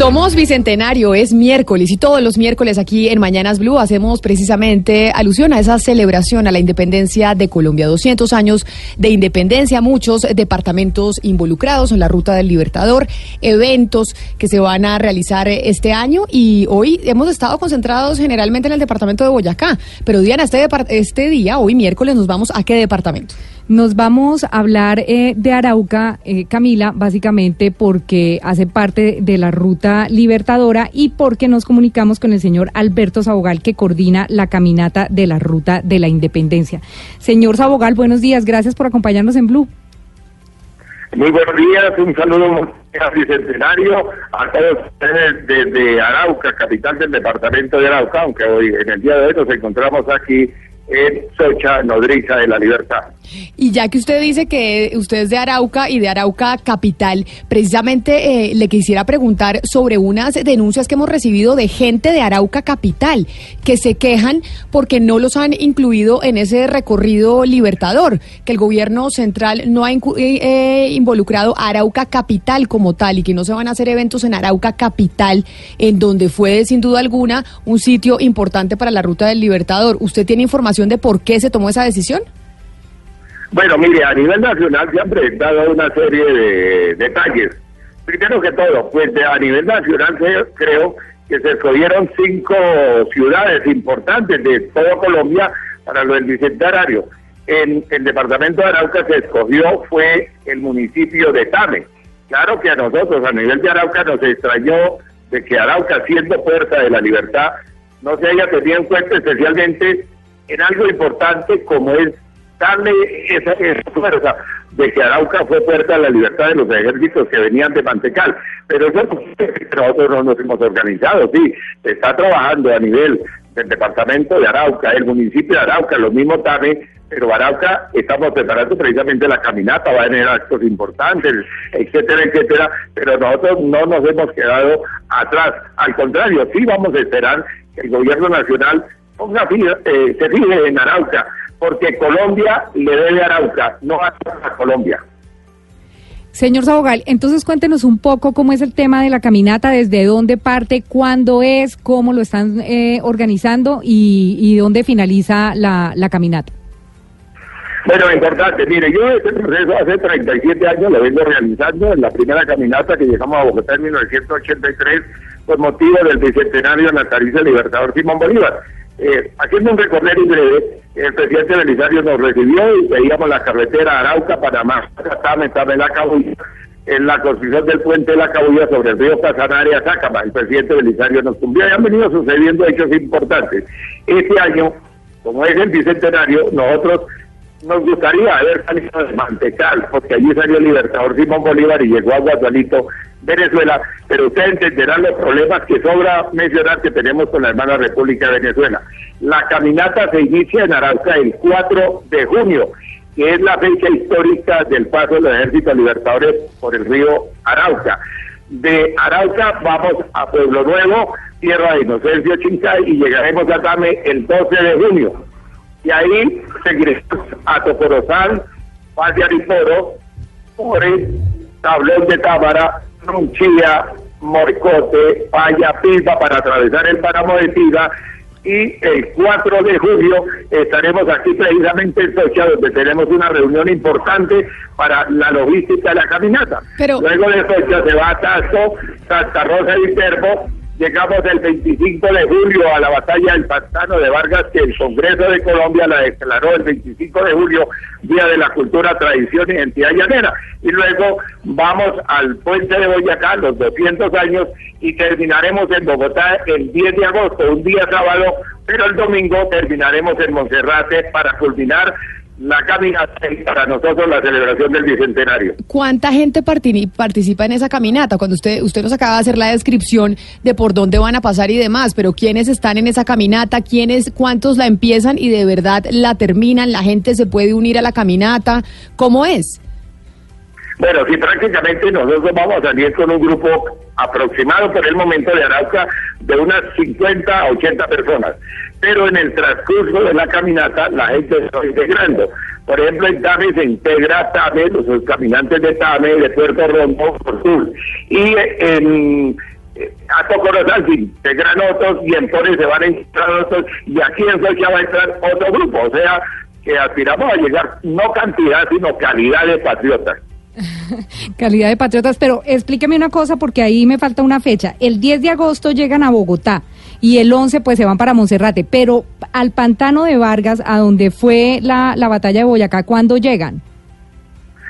Somos Bicentenario, es miércoles y todos los miércoles aquí en Mañanas Blue hacemos precisamente alusión a esa celebración a la independencia de Colombia. 200 años de independencia, muchos departamentos involucrados en la Ruta del Libertador, eventos que se van a realizar este año y hoy hemos estado concentrados generalmente en el departamento de Boyacá. Pero Diana, este, este día, hoy miércoles, nos vamos a qué departamento? Nos vamos a hablar eh, de Arauca, eh, Camila, básicamente porque hace parte de la ruta libertadora y porque nos comunicamos con el señor Alberto Sabogal, que coordina la caminata de la ruta de la independencia. Señor Sabogal, buenos días, gracias por acompañarnos en Blue. Muy buenos días, un saludo a Bicentenario, a todos ustedes desde Arauca, capital del departamento de Arauca, aunque hoy en el día de hoy nos encontramos aquí en Socha, nodriza de la libertad. Y ya que usted dice que usted es de Arauca y de Arauca capital, precisamente eh, le quisiera preguntar sobre unas denuncias que hemos recibido de gente de Arauca capital que se quejan porque no los han incluido en ese recorrido libertador, que el gobierno central no ha eh, eh, involucrado a Arauca capital como tal y que no se van a hacer eventos en Arauca capital, en donde fue sin duda alguna un sitio importante para la ruta del libertador. ¿Usted tiene información de por qué se tomó esa decisión? Bueno, mire, a nivel nacional se han presentado una serie de detalles. Primero que todo, pues a nivel nacional creo que se escogieron cinco ciudades importantes de toda Colombia para lo del bicentenario. En el departamento de Arauca se escogió fue el municipio de Tame. Claro que a nosotros, a nivel de Arauca, nos extrañó de que Arauca, siendo fuerza de la libertad, no se haya tenido en cuenta especialmente en algo importante como es darle esa, fuerza de que Arauca fue puerta a la libertad de los ejércitos que venían de Mantecal. Pero eso nosotros no nos hemos organizado, sí, se está trabajando a nivel del departamento de Arauca, el municipio de Arauca, lo mismo también, pero Arauca estamos preparando precisamente la caminata, va a tener actos importantes, etcétera, etcétera, pero nosotros no nos hemos quedado atrás, al contrario, sí vamos a esperar que el gobierno nacional ponga, eh, se fije en Arauca, porque Colombia le debe a Arauca, no a Colombia. Señor Sabogal, entonces cuéntenos un poco cómo es el tema de la caminata, desde dónde parte, cuándo es, cómo lo están eh, organizando y, dónde finaliza la, caminata. Bueno, importante, mire, yo este proceso hace 37 años lo vengo realizando en la primera caminata que llegamos a Bogotá en 1983 por motivo del bicentenario natalicio Libertador Simón Bolívar. Eh, haciendo un recorrido breve, el presidente Belisario nos recibió y veíamos la carretera Arauca, Panamá, Tame, La Cabulla, en la construcción del puente de La Cabulla sobre el río Casanaria, Sácama. El presidente Belisario nos cumplió y han venido sucediendo hechos importantes. Este año, como es el bicentenario, nosotros nos gustaría haber salido de Mantecal, porque allí salió el libertador Simón Bolívar y llegó a Guadalito, Venezuela, pero ustedes entenderán los problemas que sobra mencionar que tenemos con la hermana República de Venezuela. La caminata se inicia en Arauca el 4 de junio, que es la fecha histórica del paso de los ejércitos libertadores por el río Arauca. De Arauca vamos a Pueblo Nuevo, Tierra de Inocencio Chincay y llegaremos a Tame el 12 de junio. Y ahí seguiremos a Tocorozal, Paz de Ariporo, Pores, Tablón de Tábara, Ronchilla, Morcote, Paya, Pipa para atravesar el páramo de Tiga y el 4 de julio estaremos aquí precisamente en Socha, donde tenemos una reunión importante para la logística de la caminata. Pero- Luego de Socha se va a Tazo, Santa Rosa y Viterbo, llegamos el 25 de julio a la batalla del Pantano de Vargas, que el Congreso de Colombia la declaró el 25 de julio, Día de la Cultura, Tradición y Identidad Llanera. Y luego vamos al Puente de Boyacá, los 200 años, y terminaremos en Bogotá el 10 de agosto, un día sábado, pero el domingo terminaremos en Monserrate para culminar la caminata y para nosotros la celebración del Bicentenario. ¿Cuánta gente parti- participa en esa caminata? Cuando usted usted nos acaba de hacer la descripción de por dónde van a pasar y demás, pero quiénes están en esa caminata, quiénes, cuántos la empiezan y de verdad la terminan, la gente se puede unir a la caminata, ¿cómo es? Bueno, sí, prácticamente nosotros vamos a salir con un grupo aproximado por el momento de Arauca de unas 50 a 80 personas. Pero en el transcurso de la caminata la gente se va integrando. Por ejemplo, en Tame se integra Tame, los caminantes de Tame, de Puerto Rondo, por sur. Y eh, en eh, a Tocorozal se integran otros y en Pores se van a integrar otros y aquí en Socha va a entrar otro grupo. O sea, que aspiramos a llegar no cantidad, sino calidad de patriotas. Calidad de patriotas, pero explíqueme una cosa porque ahí me falta una fecha. El 10 de agosto llegan a Bogotá y el 11 pues se van para Monserrate, pero al pantano de Vargas, a donde fue la, la batalla de Boyacá, ¿cuándo llegan?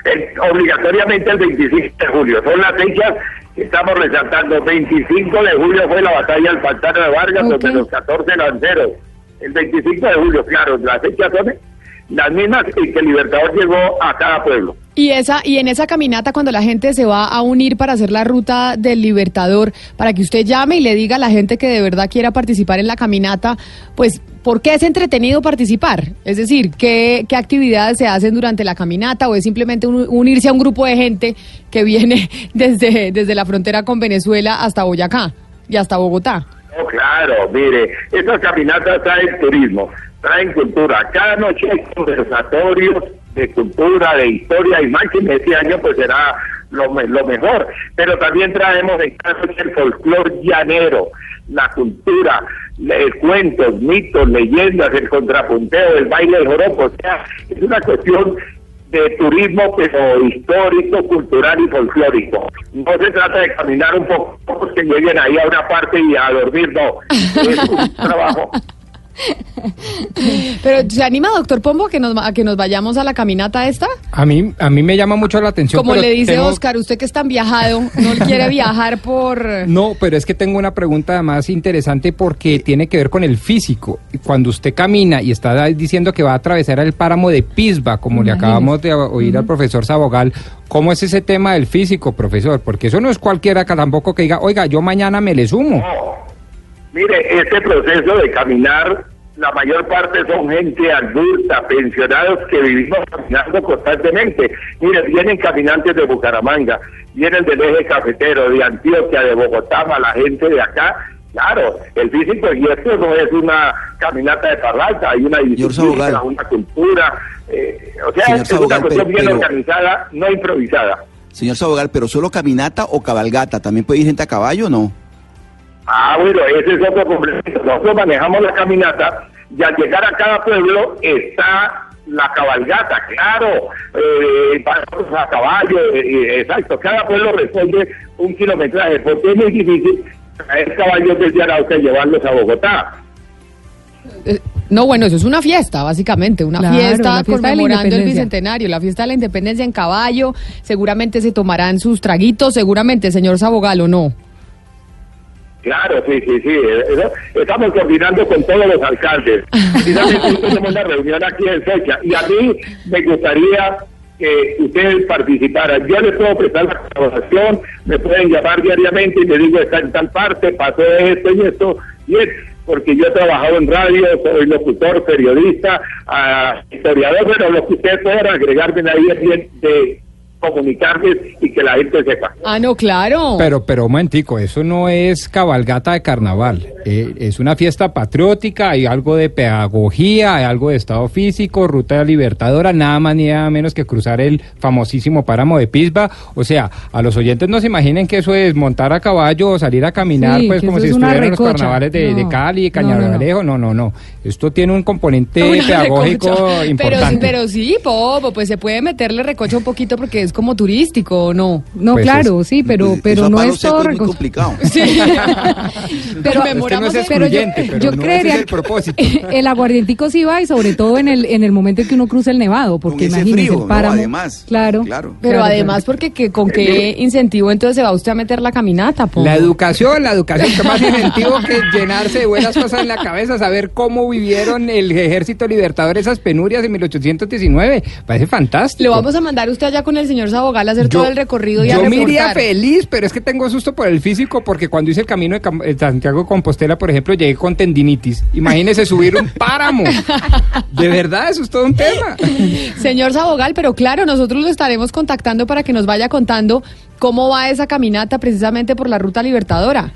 Eh, obligatoriamente el 25 de julio. Son las fechas que estamos resaltando. 25 de julio fue la batalla del Pantano de Vargas, donde los 14 lanceros. El 25 de julio, claro, las fechas son las mismas y que el Libertador llegó a cada pueblo. Y esa y en esa caminata cuando la gente se va a unir para hacer la ruta del Libertador, para que usted llame y le diga a la gente que de verdad quiera participar en la caminata, pues ¿por qué es entretenido participar? Es decir, ¿qué, qué actividades se hacen durante la caminata o es simplemente un- unirse a un grupo de gente que viene desde, desde la frontera con Venezuela hasta Boyacá y hasta Bogotá? No, claro, mire, estas caminatas traen turismo, traen cultura. Cada noche hay conversatorios de cultura, de historia, y más que este año pues será lo, lo mejor. Pero también traemos en cada noche el folclor llanero, la cultura, le- cuentos, mitos, leyendas, el contrapunteo, el baile del joropo. O sea, es una cuestión de turismo, pero histórico, cultural y folclórico. No se trata de caminar un poco que lleguen ahí a una parte y a dormir, no. Es un trabajo. Pero ¿se anima, doctor Pombo, a que nos, a que nos vayamos a la caminata esta? A mí, a mí me llama mucho la atención. Como pero le dice tengo- Oscar, usted que es tan viajado, no quiere viajar por... No, pero es que tengo una pregunta más interesante porque tiene que ver con el físico. Cuando usted camina y está diciendo que va a atravesar el páramo de Pisba, como le acabamos de oír al profesor Sabogal, ¿cómo es ese tema del físico, profesor? Porque eso no es cualquiera que tampoco que diga, oiga, yo mañana me le sumo. Mire, este proceso de caminar, la mayor parte son gente adulta, pensionados que vivimos caminando constantemente. Mire, vienen caminantes de Bucaramanga, vienen del eje cafetero, de Antioquia, de Bogotá, la gente de acá. Claro, el físico y esto no es una caminata de parralta, hay una disciplina, una cultura, eh, o sea, Señor es una cuestión pero- bien pero- organizada, no improvisada. Señor Sabogal, pero solo caminata o cabalgata, ¿también puede ir gente a caballo o no? Ah, bueno, ese es otro complemento. Nosotros manejamos la caminata y al llegar a cada pueblo está la cabalgata, claro, eh, a caballo, eh, eh, exacto. Cada pueblo responde un kilometraje, porque es muy difícil traer caballos desde Arauca y llevarlos a Bogotá. Eh, No, bueno, eso es una fiesta, básicamente, una Claro, fiesta la fiesta conmemorando el bicentenario, la fiesta de la independencia en caballo, seguramente se tomarán sus traguitos, seguramente, señor Sabogal, ¿o no? Claro, sí, sí, sí. eh, eso- estamos coordinando con todos los alcaldes. Precisamente tenemos una reunión aquí en Socha y a mí me gustaría que ustedes participaran. Yo les puedo prestar la colaboración, me pueden llamar diariamente y me digo, está en tal parte, pasó esto y esto, y es porque yo he trabajado en radio, soy locutor, periodista, ah, historiador, pero lo que ustedes puedan agregarme ahí es bien de comunicarles y que la gente sepa. Ah, no, claro. Pero, pero un momentico, eso no es cabalgata de carnaval. eh, es una fiesta patriótica, hay algo de pedagogía, hay algo de estado físico, ruta libertadora, nada más ni nada menos que cruzar el famosísimo páramo de Pisba. O sea, a los oyentes no se imaginen que eso es montar a caballo o salir a caminar, Sí, pues como si estuvieran en los carnavales de, de No. Cali, No, no, no. Cañaveral. No, no, no. Esto tiene un componente Una pedagógico recocha. importante. Pero, sí- pero sí, Popo, pues se puede meterle recocha un poquito porque es como turístico, ¿o no? No, Pues claro, sí, pero, pero no es todo es muy complicado. Sí. Pero- Es que no es pero yo- pero, yo no creería ese es el que- propósito. El aguardientico sí va y sobre todo en el en el momento en que uno cruza el nevado, porque ese imagínese frío, el ¿no? páramo. Además, claro, claro. Pero Claro, además, porque que, ¿con qué incentivo entonces se va usted a meter la caminata? La educación, la educación, que más incentivo que llenarse de buenas cosas en la cabeza, saber cómo vivieron el ejército libertador esas penurias en 1819. Parece fantástico. Lo vamos a mandar usted allá con el señor Sabogal a hacer todo el recorrido y a yo me iría feliz, pero es que tengo susto por el físico, porque cuando hice el camino de Cam- de Santiago Compostela, por ejemplo, llegué con tendinitis. Imagínese subir un páramo. De verdad, eso es todo un tema. Señor Sabogal, pero claro, nosotros lo estaremos contactando para que nos vaya contando cómo va esa caminata precisamente por la ruta libertadora.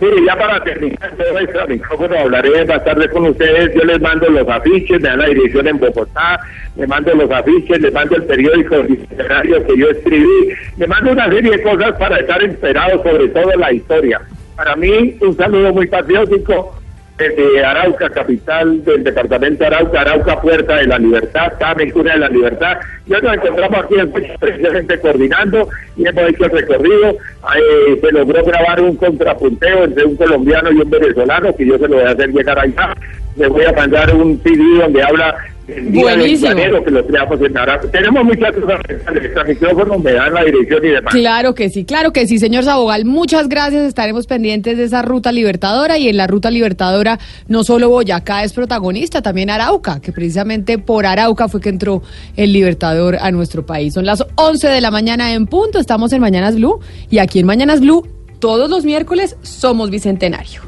Mire, ya para terminar este micrófono hablaré más tarde con ustedes. Yo les mando los afiches, me dan la dirección en Bogotá, le mando los afiches, le mando el periódico literario que yo escribí, le mando una serie de cosas para estar enterados sobre todo la historia. Para mí, un saludo muy patriótico desde Arauca, capital del departamento de Arauca, Arauca, Puerta de la Libertad, Carmen, Cuna de la Libertad. Ya nos encontramos aquí precisamente coordinando y hemos hecho el recorrido. Eh, se logró grabar un contrapunteo entre un colombiano y un venezolano, que yo se lo voy a hacer llegar allá. Le voy a mandar un CD donde habla Día Buenísimo. Que lo. Tenemos muchas cosas, micrófono me dan la dirección y demás. Claro que sí, claro que sí, señor Sabogal. Muchas gracias. Estaremos pendientes de esa ruta libertadora y en la ruta libertadora no solo Boyacá es protagonista, también Arauca, que precisamente por Arauca fue que entró el libertador a nuestro país. Son las 11 de la mañana en punto, estamos en Mañanas Blue y aquí en Mañanas Blue todos los miércoles somos Bicentenario.